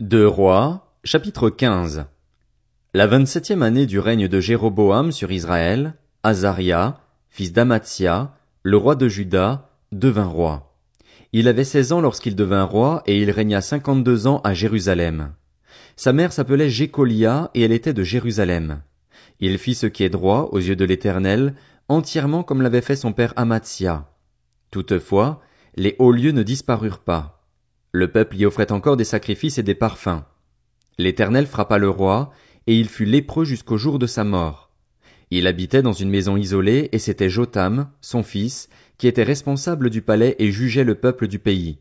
Deux Rois, chapitre 15 La vingt-septième année du règne de Jéroboam sur Israël, Azaria, fils d'Amatia, le roi de Juda, devint roi. Il avait seize ans lorsqu'il devint roi et il régna cinquante-deux ans à Jérusalem. Sa mère s'appelait Jécolia et elle était de Jérusalem. Il fit ce qui est droit aux yeux de l'Éternel, entièrement comme l'avait fait son père Amatia. Toutefois, les hauts lieux ne disparurent pas. Le peuple y offrait encore des sacrifices et des parfums. L'Éternel frappa le roi, et il fut lépreux jusqu'au jour de sa mort. Il habitait dans une maison isolée, et c'était Jotam, son fils, qui était responsable du palais et jugeait le peuple du pays.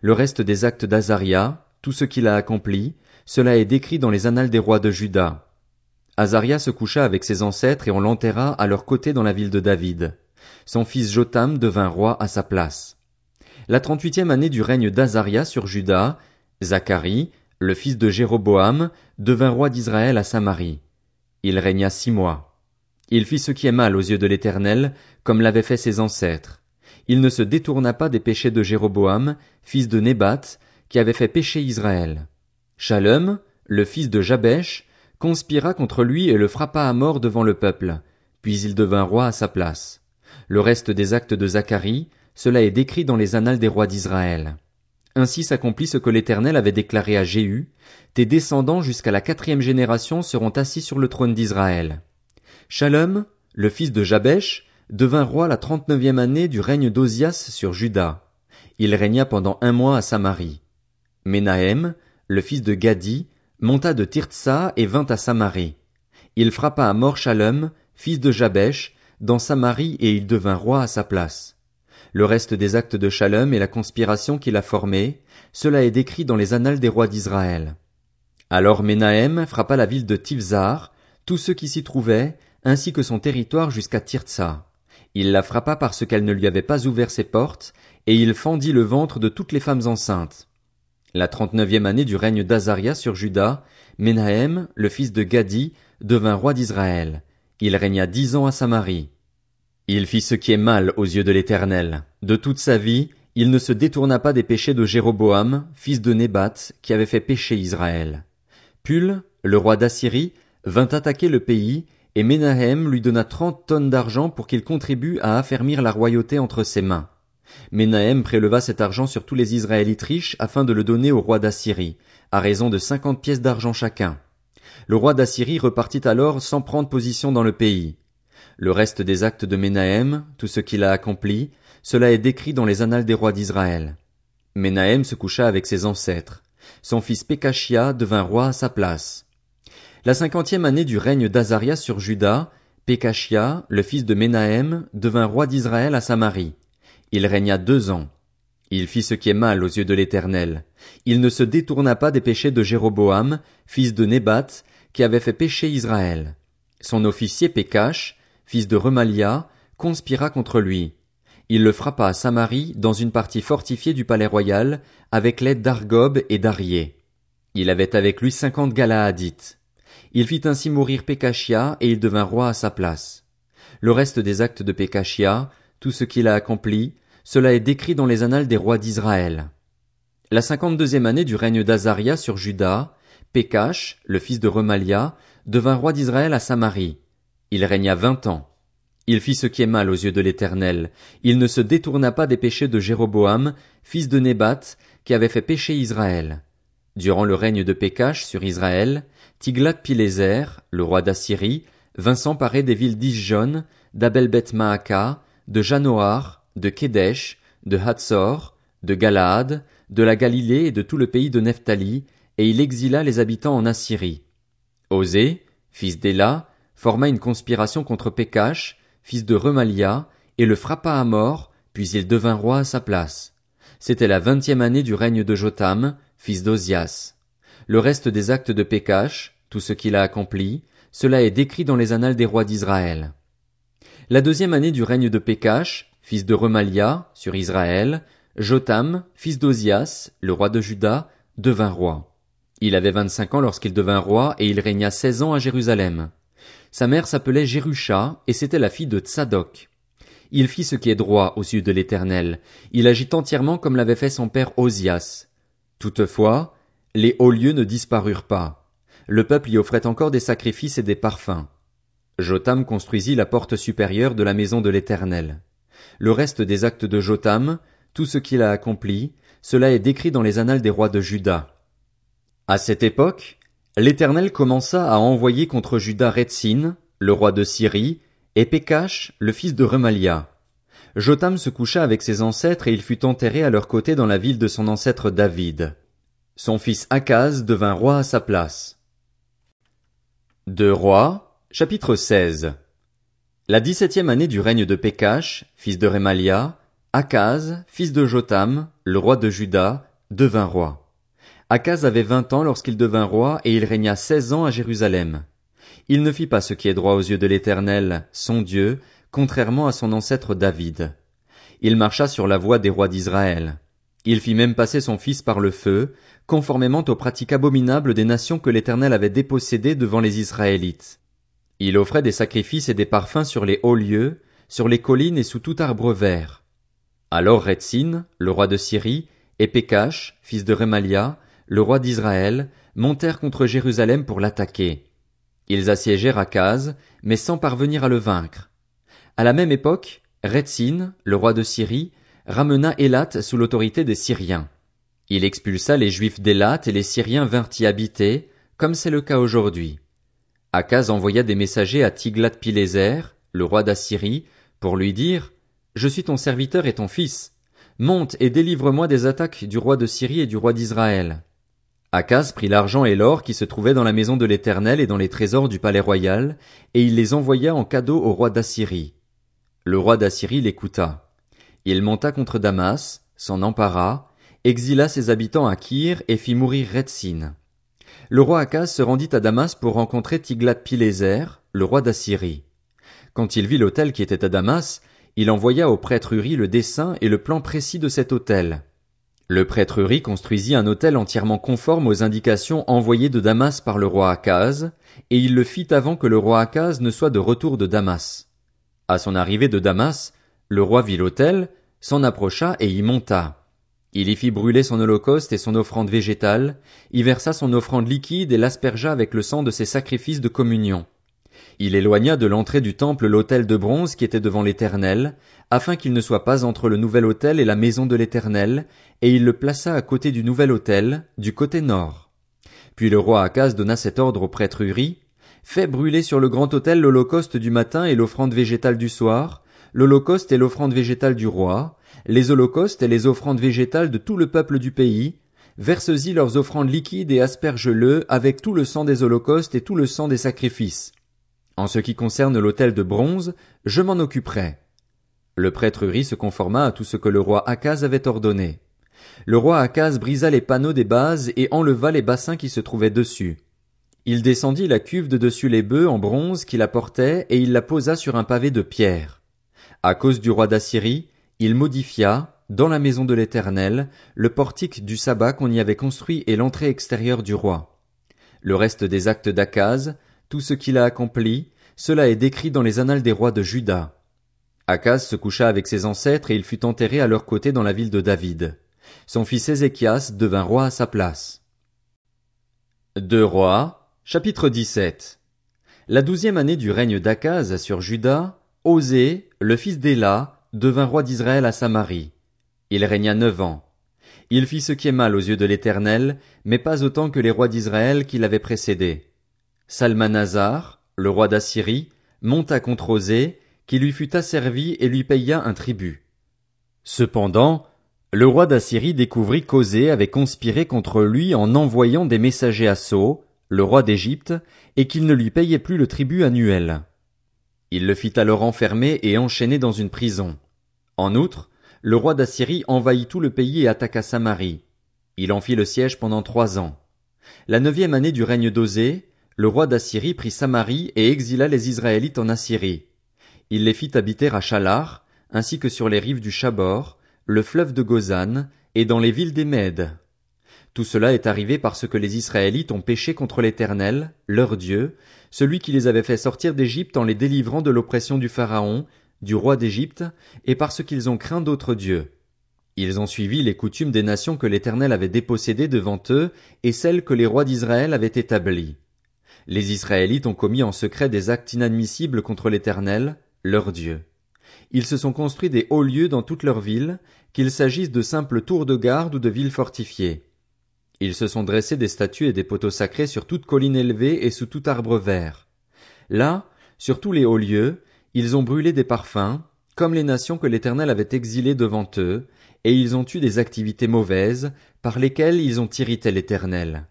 Le reste des actes d'Azaria, tout ce qu'il a accompli, cela est décrit dans les annales des rois de Juda. Azaria se coucha avec ses ancêtres et on l'enterra à leur côté dans la ville de David. Son fils Jotam devint roi à sa place. La trente-huitième année du règne d'Azaria sur Juda, Zacharie, le fils de Jéroboam, devint roi d'Israël à Samarie. Il régna six mois. Il fit ce qui est mal aux yeux de l'Éternel, comme l'avaient fait ses ancêtres. Il ne se détourna pas des péchés de Jéroboam, fils de Nébat, qui avait fait pécher Israël. Shalom, le fils de Jabesh, conspira contre lui et le frappa à mort devant le peuple, puis il devint roi à sa place. Le reste des actes de Zacharie, cela est décrit dans les annales des rois d'Israël. Ainsi s'accomplit ce que l'Éternel avait déclaré à Jéhu, tes descendants jusqu'à la quatrième génération seront assis sur le trône d'Israël. Shalom, le fils de Jabesh, devint roi la trente-neuvième année du règne d'Ozias sur Juda. Il régna pendant un mois à Samarie. Ménahem, le fils de Gadi, monta de Tirtsa et vint à Samarie. Il frappa à mort Shalom, fils de Jabesh, dans Samarie et il devint roi à sa place le reste des actes de Shalom et la conspiration qu'il a formée, cela est décrit dans les annales des rois d'Israël. Alors Ménahem frappa la ville de Tivzar, tous ceux qui s'y trouvaient, ainsi que son territoire jusqu'à Tirtsa. Il la frappa parce qu'elle ne lui avait pas ouvert ses portes, et il fendit le ventre de toutes les femmes enceintes. La trente-neuvième année du règne d'Azaria sur Juda, Ménahem, le fils de Gadi, devint roi d'Israël. Il régna dix ans à Samarie. Il fit ce qui est mal aux yeux de l'Éternel. De toute sa vie, il ne se détourna pas des péchés de Jéroboam, fils de Nébat, qui avait fait pécher Israël. Pul, le roi d'Assyrie, vint attaquer le pays, et Menahem lui donna trente tonnes d'argent pour qu'il contribue à affermir la royauté entre ses mains. Menahem préleva cet argent sur tous les Israélites riches afin de le donner au roi d'Assyrie, à raison de cinquante pièces d'argent chacun. Le roi d'Assyrie repartit alors sans prendre position dans le pays. Le reste des actes de Ménahem, tout ce qu'il a accompli, cela est décrit dans les annales des rois d'Israël. Ménahem se coucha avec ses ancêtres. Son fils Pekashia devint roi à sa place. La cinquantième année du règne d'Azaria sur Juda, Pekashia, le fils de Ménahem, devint roi d'Israël à Samarie. Il régna deux ans. Il fit ce qui est mal aux yeux de l'Éternel. Il ne se détourna pas des péchés de Jéroboam, fils de Nébat, qui avait fait pécher Israël. Son officier Pékash, fils de Remalia, conspira contre lui. Il le frappa à Samarie dans une partie fortifiée du palais royal, avec l'aide d'Argob et d'Arié. Il avait avec lui cinquante Galaadites. Il fit ainsi mourir Pécachia et il devint roi à sa place. Le reste des actes de Pécachia, tout ce qu'il a accompli, cela est décrit dans les annales des rois d'Israël. La cinquante-deuxième année du règne d'Azaria sur Juda, Pécache, le fils de Remalia, devint roi d'Israël à Samarie. Il régna vingt ans. Il fit ce qui est mal aux yeux de l'Éternel. Il ne se détourna pas des péchés de Jéroboam, fils de Nébat, qui avait fait pécher Israël. Durant le règne de Pécache sur Israël, Tiglath-Pileser, le roi d'Assyrie, vint s'emparer des villes d'Isjon, d'Abel-Beth Maaka, de Janoar, de Kédesh, de Hatzor, de Galaad, de la Galilée et de tout le pays de Nephtali, et il exila les habitants en Assyrie. Osée, fils d'Éla, forma une conspiration contre Pécache, fils de Remalia, et le frappa à mort, puis il devint roi à sa place. C'était la vingtième année du règne de Jotam, fils d'Ozias. Le reste des actes de Pécache, tout ce qu'il a accompli, cela est décrit dans les annales des rois d'Israël. La deuxième année du règne de Pécache, fils de Remalia, sur Israël, Jotam, fils d'Ozias, le roi de Juda, devint roi. Il avait vingt-cinq ans lorsqu'il devint roi et il régna seize ans à Jérusalem. Sa mère s'appelait Jérusha, et c'était la fille de Tsadok. Il fit ce qui est droit aux yeux de l'Éternel. Il agit entièrement comme l'avait fait son père Osias. Toutefois, les hauts lieux ne disparurent pas. Le peuple y offrait encore des sacrifices et des parfums. Jotam construisit la porte supérieure de la maison de l'Éternel. Le reste des actes de Jotam, tout ce qu'il a accompli, cela est décrit dans les annales des rois de Juda. À cette époque, l'Éternel commença à envoyer contre Juda Retzin, le roi de Syrie, et Pekash, le fils de Remalia. Jotam se coucha avec ses ancêtres et il fut enterré à leur côté dans la ville de son ancêtre David. Son fils Akaz devint roi à sa place. De Rois, chapitre 16 La dix-septième année du règne de Pekash, fils de Remalia, Akaz, fils de Jotam, le roi de Juda, devint roi. Akaz avait vingt ans lorsqu'il devint roi et il régna seize ans à Jérusalem. Il ne fit pas ce qui est droit aux yeux de l'Éternel, son Dieu, contrairement à son ancêtre David. Il marcha sur la voie des rois d'Israël. Il fit même passer son fils par le feu, conformément aux pratiques abominables des nations que l'Éternel avait dépossédées devant les Israélites. Il offrait des sacrifices et des parfums sur les hauts lieux, sur les collines et sous tout arbre vert. Alors Retzin, le roi de Syrie, et Pekash, fils de Remalia, le roi d'Israël, montèrent contre Jérusalem pour l'attaquer. Ils assiégèrent Akaz, mais sans parvenir à le vaincre. À la même époque, Retzin, le roi de Syrie, ramena Élat sous l'autorité des Syriens. Il expulsa les Juifs d'Élat et les Syriens vinrent y habiter, comme c'est le cas aujourd'hui. Akaz envoya des messagers à Tiglath-Pileser, le roi d'Assyrie, pour lui dire, Je suis ton serviteur et ton fils. Monte et délivre-moi des attaques du roi de Syrie et du roi d'Israël. Akaz prit l'argent et l'or qui se trouvaient dans la maison de l'Éternel et dans les trésors du palais royal, et il les envoya en cadeau au roi d'Assyrie. Le roi d'Assyrie l'écouta. Il monta contre Damas, s'en empara, exila ses habitants à Kir et fit mourir Retzin. Le roi Akaz se rendit à Damas pour rencontrer Tiglath-Pileser, le roi d'Assyrie. Quand il vit l'autel qui était à Damas, il envoya au prêtre Uri le dessin et le plan précis de cet autel. Le prêtre Uri construisit un hôtel entièrement conforme aux indications envoyées de Damas par le roi Akaz, et il le fit avant que le roi Akaz ne soit de retour de Damas. À son arrivée de Damas, le roi vit l'autel, s'en approcha et y monta. Il y fit brûler son holocauste et son offrande végétale, y versa son offrande liquide et l'aspergea avec le sang de ses sacrifices de communion. Il éloigna de l'entrée du temple l'autel de bronze qui était devant l'Éternel, afin qu'il ne soit pas entre le nouvel autel et la maison de l'Éternel, et il le plaça à côté du nouvel autel, du côté nord. Puis le roi Akaz donna cet ordre au prêtre Uri, Fais brûler sur le grand autel l'holocauste du matin et l'offrande végétale du soir, l'holocauste et l'offrande végétale du roi, les holocaustes et les offrandes végétales de tout le peuple du pays, verse-y leurs offrandes liquides et asperge-le avec tout le sang des holocaustes et tout le sang des sacrifices. En ce qui concerne l'autel de bronze, je m'en occuperai. Le prêtre Uri se conforma à tout ce que le roi Akaz avait ordonné. Le roi Akaz brisa les panneaux des bases et enleva les bassins qui se trouvaient dessus. Il descendit la cuve de dessus les bœufs en bronze qui la portaient et il la posa sur un pavé de pierre. À cause du roi d'Assyrie, il modifia, dans la maison de l'Éternel, le portique du sabbat qu'on y avait construit et l'entrée extérieure du roi. Le reste des actes d'Akaz, tout ce qu'il a accompli, cela est décrit dans les annales des rois de Juda. Akaz se coucha avec ses ancêtres et il fut enterré à leur côté dans la ville de David. Son fils Ézéchias devint roi à sa place. Deux rois, chapitre 17. La douzième année du règne d'Akaz sur Juda, Osée, le fils d'Éla, devint roi d'Israël à Samarie. Il régna neuf ans. Il fit ce qui est mal aux yeux de l'Éternel, mais pas autant que les rois d'Israël qui l'avaient précédé. Salmanazar, le roi d'Assyrie, monta contre Osée, qui lui fut asservi et lui paya un tribut. Cependant, le roi d'Assyrie découvrit qu'Osée avait conspiré contre lui en envoyant des messagers à Sceau, le roi d'Égypte, et qu'il ne lui payait plus le tribut annuel. Il le fit alors enfermer et enchaîner dans une prison. En outre, le roi d'Assyrie envahit tout le pays et attaqua Samarie. Il en fit le siège pendant trois ans. La neuvième année du règne d'Osée, le roi d'Assyrie prit Samarie et exila les Israélites en Assyrie. Il les fit habiter à Chalar, ainsi que sur les rives du Chabor, le fleuve de Gozan, et dans les villes des Mèdes. Tout cela est arrivé parce que les Israélites ont péché contre l'Éternel, leur Dieu, celui qui les avait fait sortir d'Égypte en les délivrant de l'oppression du Pharaon, du roi d'Égypte, et parce qu'ils ont craint d'autres dieux. Ils ont suivi les coutumes des nations que l'Éternel avait dépossédées devant eux et celles que les rois d'Israël avaient établies. Les Israélites ont commis en secret des actes inadmissibles contre l'Éternel, leur Dieu. Ils se sont construits des hauts lieux dans toutes leurs villes, qu'il s'agisse de simples tours de garde ou de villes fortifiées. Ils se sont dressés des statues et des poteaux sacrés sur toute colline élevée et sous tout arbre vert. Là, sur tous les hauts lieux, ils ont brûlé des parfums, comme les nations que l'Éternel avait exilées devant eux, et ils ont eu des activités mauvaises, par lesquelles ils ont irrité l'Éternel.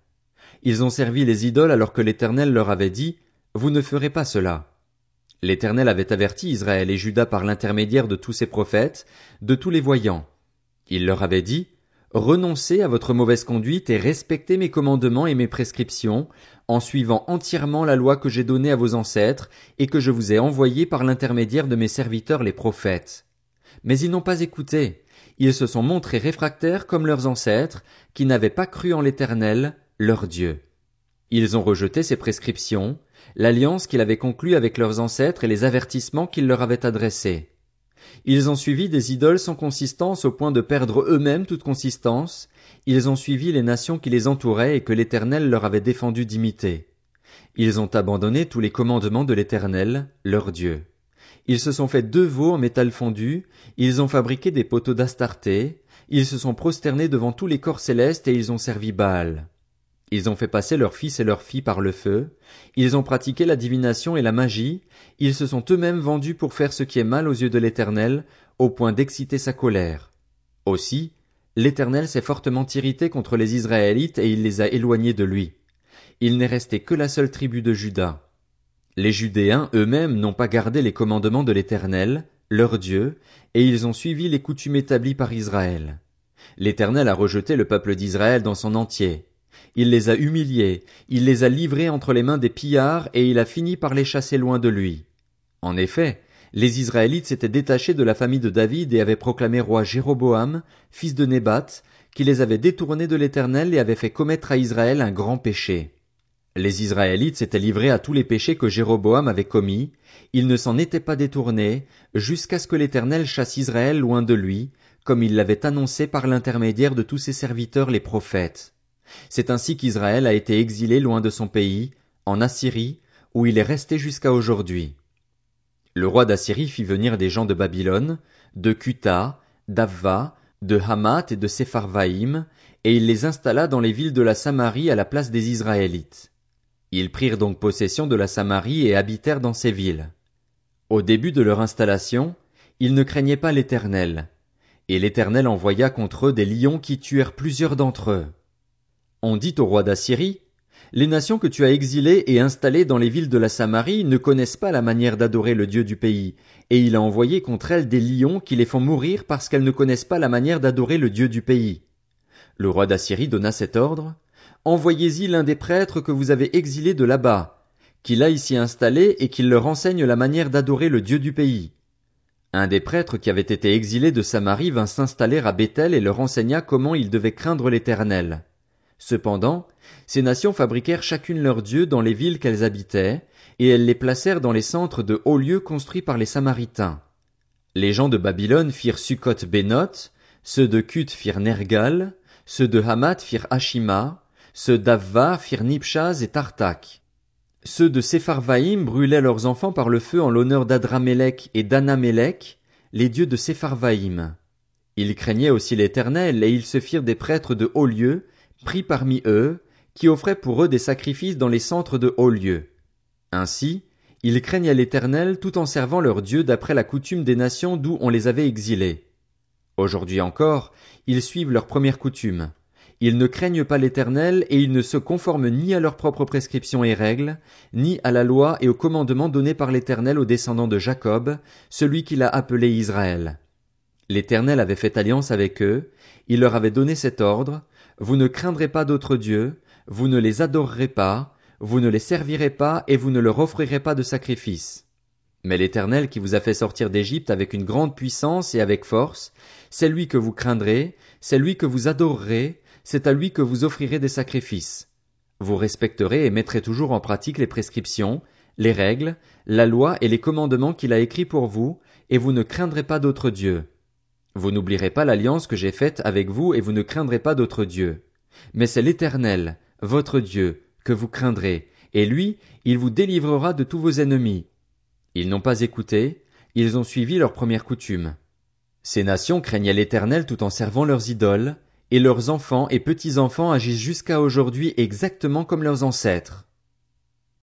Ils ont servi les idoles alors que l'Éternel leur avait dit, Vous ne ferez pas cela. L'Éternel avait averti Israël et Juda par l'intermédiaire de tous ses prophètes, de tous les voyants. Il leur avait dit, Renoncez à votre mauvaise conduite et respectez mes commandements et mes prescriptions, en suivant entièrement la loi que j'ai donnée à vos ancêtres et que je vous ai envoyée par l'intermédiaire de mes serviteurs les prophètes. Mais ils n'ont pas écouté. Ils se sont montrés réfractaires comme leurs ancêtres, qui n'avaient pas cru en l'Éternel, leur Dieu. Ils ont rejeté ses prescriptions, l'alliance qu'il avait conclue avec leurs ancêtres et les avertissements qu'il leur avait adressés. Ils ont suivi des idoles sans consistance au point de perdre eux-mêmes toute consistance, ils ont suivi les nations qui les entouraient et que l'Éternel leur avait défendu d'imiter. Ils ont abandonné tous les commandements de l'Éternel, leur Dieu. Ils se sont fait deux veaux en métal fondu, ils ont fabriqué des poteaux d'Astarté, ils se sont prosternés devant tous les corps célestes et ils ont servi Baal. Ils ont fait passer leurs fils et leurs filles par le feu, ils ont pratiqué la divination et la magie, ils se sont eux-mêmes vendus pour faire ce qui est mal aux yeux de l'Éternel, au point d'exciter sa colère. Aussi, l'Éternel s'est fortement irrité contre les Israélites et il les a éloignés de lui. Il n'est resté que la seule tribu de Juda. Les Judéens eux-mêmes n'ont pas gardé les commandements de l'Éternel, leur Dieu, et ils ont suivi les coutumes établies par Israël. L'Éternel a rejeté le peuple d'Israël dans son entier. Il les a humiliés, il les a livrés entre les mains des pillards, et il a fini par les chasser loin de lui. En effet, les Israélites s'étaient détachés de la famille de David et avaient proclamé roi Jéroboam, fils de Nébat, qui les avait détournés de l'Éternel et avait fait commettre à Israël un grand péché. Les Israélites s'étaient livrés à tous les péchés que Jéroboam avait commis, ils ne s'en étaient pas détournés, jusqu'à ce que l'Éternel chasse Israël loin de lui, comme il l'avait annoncé par l'intermédiaire de tous ses serviteurs les prophètes. C'est ainsi qu'Israël a été exilé loin de son pays, en Assyrie, où il est resté jusqu'à aujourd'hui. Le roi d'Assyrie fit venir des gens de Babylone, de Cuta, d'Avva, de Hamath et de Sepharvaïm, et il les installa dans les villes de la Samarie à la place des Israélites. Ils prirent donc possession de la Samarie et habitèrent dans ces villes. Au début de leur installation, ils ne craignaient pas l'Éternel, et l'Éternel envoya contre eux des lions qui tuèrent plusieurs d'entre eux. On dit au roi d'Assyrie, les nations que tu as exilées et installées dans les villes de la Samarie ne connaissent pas la manière d'adorer le Dieu du pays, et il a envoyé contre elles des lions qui les font mourir parce qu'elles ne connaissent pas la manière d'adorer le Dieu du pays. Le roi d'Assyrie donna cet ordre, Envoyez-y l'un des prêtres que vous avez exilés de là-bas, qu'il aille s'y installer et qu'il leur enseigne la manière d'adorer le Dieu du pays. Un des prêtres qui avait été exilé de Samarie vint s'installer à Bethel et leur enseigna comment ils devaient craindre l'Éternel. Cependant, ces nations fabriquèrent chacune leur dieu dans les villes qu'elles habitaient, et elles les placèrent dans les centres de hauts lieux construits par les Samaritains. Les gens de Babylone firent Sukkot Benoth, ceux de Kut firent Nergal, ceux de Hamath firent Ashima, ceux d'Avva firent Nipchaz et Tartak. Ceux de Sepharvaïm brûlaient leurs enfants par le feu en l'honneur d'Adramélec et d'Anamélec, les dieux de Sepharvaïm. Ils craignaient aussi l'Éternel, et ils se firent des prêtres de hauts lieux, pris parmi eux, qui offraient pour eux des sacrifices dans les centres de hauts lieux. Ainsi, ils craignaient l'Éternel tout en servant leur Dieu d'après la coutume des nations d'où on les avait exilés. Aujourd'hui encore, ils suivent leur première coutume. Ils ne craignent pas l'Éternel et ils ne se conforment ni à leurs propres prescriptions et règles, ni à la loi et aux commandements donnés par l'Éternel aux descendants de Jacob, celui qu'il a appelé Israël. L'Éternel avait fait alliance avec eux, il leur avait donné cet ordre, vous ne craindrez pas d'autres dieux, vous ne les adorerez pas, vous ne les servirez pas et vous ne leur offrirez pas de sacrifice. Mais l'Éternel qui vous a fait sortir d'Égypte avec une grande puissance et avec force, c'est lui que vous craindrez, c'est lui que vous adorerez, c'est à lui que vous offrirez des sacrifices. Vous respecterez et mettrez toujours en pratique les prescriptions, les règles, la loi et les commandements qu'il a écrits pour vous, et vous ne craindrez pas d'autres dieux. Vous n'oublierez pas l'alliance que j'ai faite avec vous et vous ne craindrez pas d'autres dieux. Mais c'est l'Éternel, votre Dieu, que vous craindrez, et lui, il vous délivrera de tous vos ennemis. Ils n'ont pas écouté, ils ont suivi leurs premières coutumes. Ces nations craignaient l'Éternel tout en servant leurs idoles, et leurs enfants et petits-enfants agissent jusqu'à aujourd'hui exactement comme leurs ancêtres.